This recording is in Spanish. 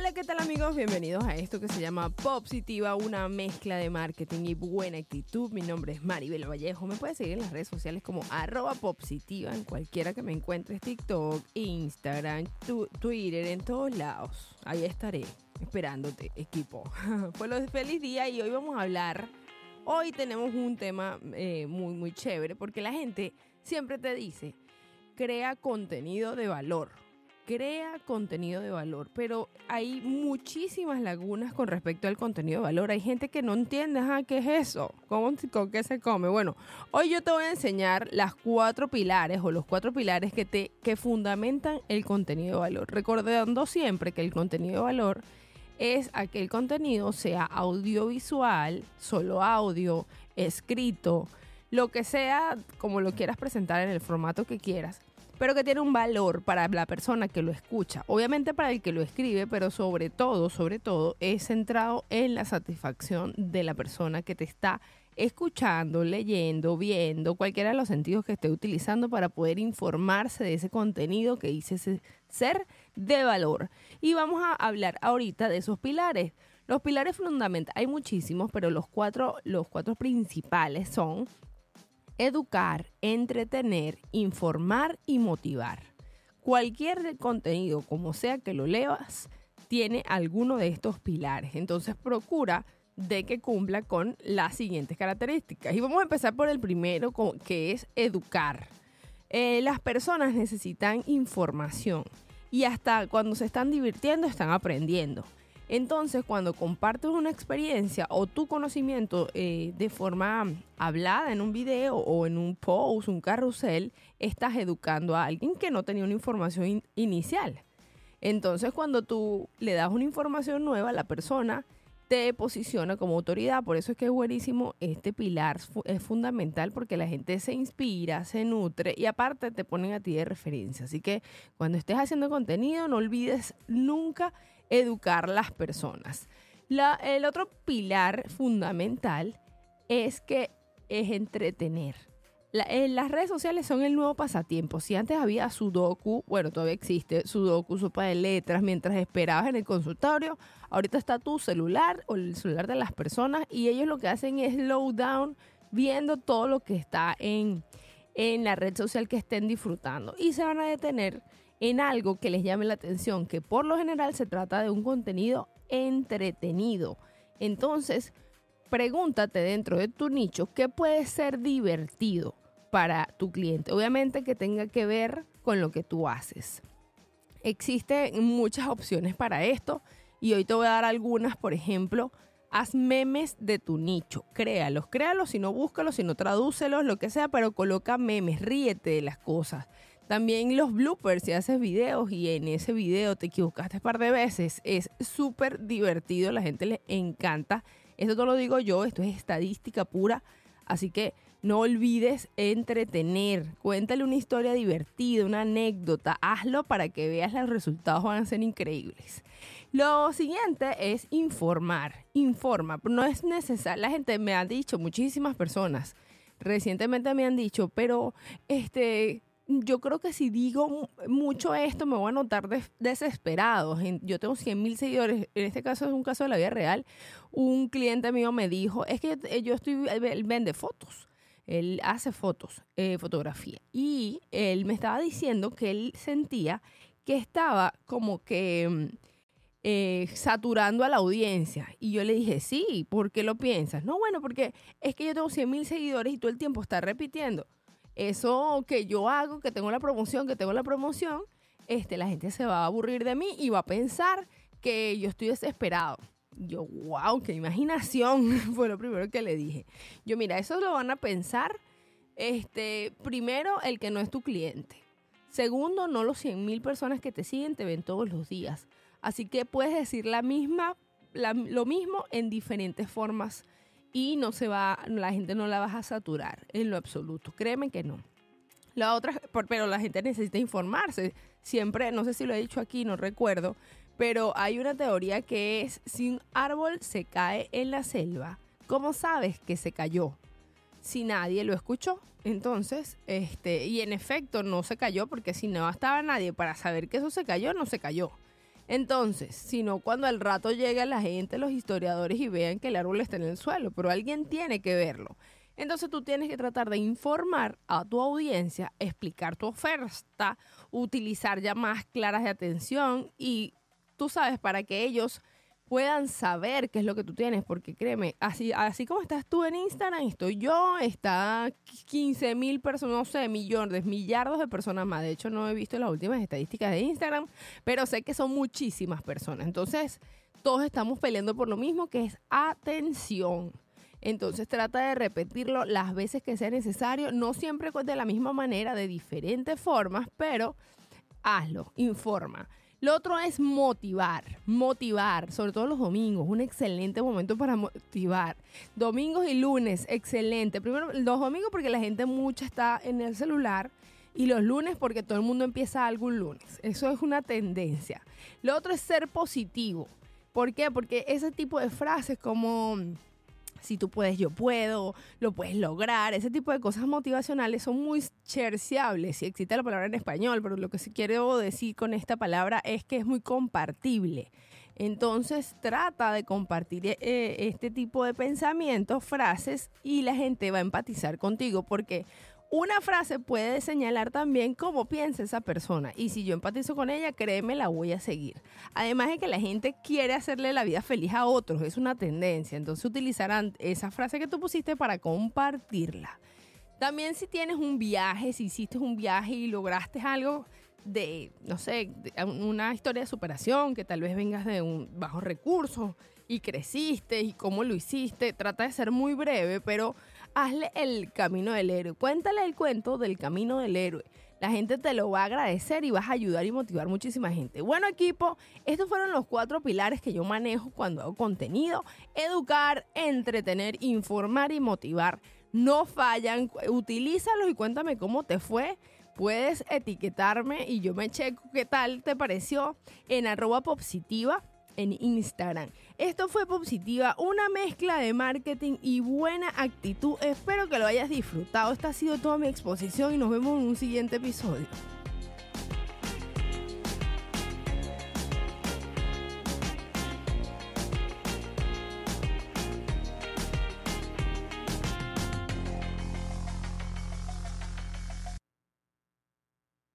Hola, ¿qué tal amigos? Bienvenidos a esto que se llama Positiva, una mezcla de marketing y buena actitud. Mi nombre es Maribel Vallejo. Me puedes seguir en las redes sociales como arroba Positiva, en cualquiera que me encuentres, TikTok, Instagram, Twitter, en todos lados. Ahí estaré esperándote, equipo. Pues feliz día y hoy vamos a hablar. Hoy tenemos un tema eh, muy, muy chévere porque la gente siempre te dice, crea contenido de valor crea contenido de valor, pero hay muchísimas lagunas con respecto al contenido de valor. Hay gente que no entiende, ah, ¿qué es eso? ¿Cómo, ¿Con qué se come? Bueno, hoy yo te voy a enseñar las cuatro pilares o los cuatro pilares que, te, que fundamentan el contenido de valor. Recordando siempre que el contenido de valor es aquel contenido, sea audiovisual, solo audio, escrito, lo que sea, como lo quieras presentar en el formato que quieras pero que tiene un valor para la persona que lo escucha. Obviamente para el que lo escribe, pero sobre todo, sobre todo, es centrado en la satisfacción de la persona que te está escuchando, leyendo, viendo, cualquiera de los sentidos que esté utilizando para poder informarse de ese contenido que dice ser de valor. Y vamos a hablar ahorita de esos pilares. Los pilares fundamentales, hay muchísimos, pero los cuatro, los cuatro principales son educar, entretener, informar y motivar. Cualquier contenido, como sea que lo leas, tiene alguno de estos pilares. Entonces procura de que cumpla con las siguientes características. Y vamos a empezar por el primero, que es educar. Eh, las personas necesitan información y hasta cuando se están divirtiendo están aprendiendo. Entonces, cuando compartes una experiencia o tu conocimiento eh, de forma hablada en un video o en un post, un carrusel, estás educando a alguien que no tenía una información inicial. Entonces, cuando tú le das una información nueva, la persona te posiciona como autoridad. Por eso es que es buenísimo este pilar, es fundamental porque la gente se inspira, se nutre y aparte te ponen a ti de referencia. Así que cuando estés haciendo contenido, no olvides nunca educar las personas. el otro pilar fundamental es que es entretener. Eh, las redes sociales son el nuevo pasatiempo. Si antes había Sudoku, bueno, todavía existe Sudoku, sopa de letras, mientras esperabas en el consultorio, ahorita está tu celular o el celular de las personas y ellos lo que hacen es slow down viendo todo lo que está en, en la red social que estén disfrutando y se van a detener en algo que les llame la atención, que por lo general se trata de un contenido entretenido. Entonces, pregúntate dentro de tu nicho qué puede ser divertido para tu cliente. Obviamente que tenga que ver con lo que tú haces. Existen muchas opciones para esto y hoy te voy a dar algunas, por ejemplo, haz memes de tu nicho, créalos, créalos, si no búscalos, si no tradúcelos, lo que sea, pero coloca memes, ríete de las cosas. También los bloopers, si haces videos y en ese video te equivocaste un par de veces, es súper divertido, la gente le encanta. Esto no lo digo yo, esto es estadística pura, así que no olvides entretener, cuéntale una historia divertida, una anécdota, hazlo para que veas los resultados van a ser increíbles. Lo siguiente es informar, informa, no es necesario, la gente me ha dicho, muchísimas personas, recientemente me han dicho, pero este yo creo que si digo mucho esto me voy a notar desesperado. Yo tengo 100 mil seguidores, en este caso es un caso de la vida real. Un cliente mío me dijo, es que yo estoy, él vende fotos, él hace fotos, eh, fotografía. Y él me estaba diciendo que él sentía que estaba como que mm, eh, saturando a la audiencia. Y yo le dije, sí, ¿por qué lo piensas? No, bueno, porque es que yo tengo 100 mil seguidores y todo el tiempo está repitiendo eso que yo hago, que tengo la promoción, que tengo la promoción, este, la gente se va a aburrir de mí y va a pensar que yo estoy desesperado. Yo, wow, qué imaginación, fue lo primero que le dije. Yo, mira, eso lo van a pensar, este, primero, el que no es tu cliente. Segundo, no los 100 mil personas que te siguen te ven todos los días. Así que puedes decir la misma, lo mismo en diferentes formas y no se va, la gente no la va a saturar en lo absoluto. Créeme que no. La otra, pero la gente necesita informarse. Siempre, no sé si lo he dicho aquí, no recuerdo, pero hay una teoría que es si un árbol se cae en la selva, ¿cómo sabes que se cayó? Si nadie lo escuchó. Entonces, este, y en efecto no se cayó porque si no estaba nadie para saber que eso se cayó, no se cayó. Entonces, sino cuando al rato llega la gente, los historiadores y vean que el árbol está en el suelo, pero alguien tiene que verlo. Entonces tú tienes que tratar de informar a tu audiencia, explicar tu oferta, utilizar llamadas claras de atención y tú sabes para que ellos puedan saber qué es lo que tú tienes, porque créeme, así, así como estás tú en Instagram, estoy yo, está 15 mil personas, no sé, millones, millardos de personas más. De hecho, no he visto las últimas estadísticas de Instagram, pero sé que son muchísimas personas. Entonces, todos estamos peleando por lo mismo, que es atención. Entonces trata de repetirlo las veces que sea necesario, no siempre de la misma manera, de diferentes formas, pero hazlo, informa. Lo otro es motivar, motivar, sobre todo los domingos, un excelente momento para motivar. Domingos y lunes, excelente. Primero, los domingos porque la gente mucha está en el celular y los lunes porque todo el mundo empieza algún lunes. Eso es una tendencia. Lo otro es ser positivo. ¿Por qué? Porque ese tipo de frases como si tú puedes, yo puedo, lo puedes lograr. Ese tipo de cosas motivacionales son muy cherciables. Si existe la palabra en español, pero lo que sí quiero decir con esta palabra es que es muy compartible. Entonces trata de compartir eh, este tipo de pensamientos, frases y la gente va a empatizar contigo porque una frase puede señalar también cómo piensa esa persona y si yo empatizo con ella, créeme, la voy a seguir. Además de que la gente quiere hacerle la vida feliz a otros, es una tendencia, entonces utilizarán esa frase que tú pusiste para compartirla. También si tienes un viaje, si hiciste un viaje y lograste algo de, no sé, una historia de superación, que tal vez vengas de un bajo recurso y creciste y cómo lo hiciste, trata de ser muy breve, pero hazle el camino del héroe. Cuéntale el cuento del camino del héroe. La gente te lo va a agradecer y vas a ayudar y motivar muchísima gente. Bueno, equipo, estos fueron los cuatro pilares que yo manejo cuando hago contenido. Educar, entretener, informar y motivar. No fallan, utilízalos y cuéntame cómo te fue. Puedes etiquetarme y yo me checo qué tal te pareció en arroba positiva en Instagram. Esto fue Positiva, una mezcla de marketing y buena actitud. Espero que lo hayas disfrutado. Esta ha sido toda mi exposición y nos vemos en un siguiente episodio.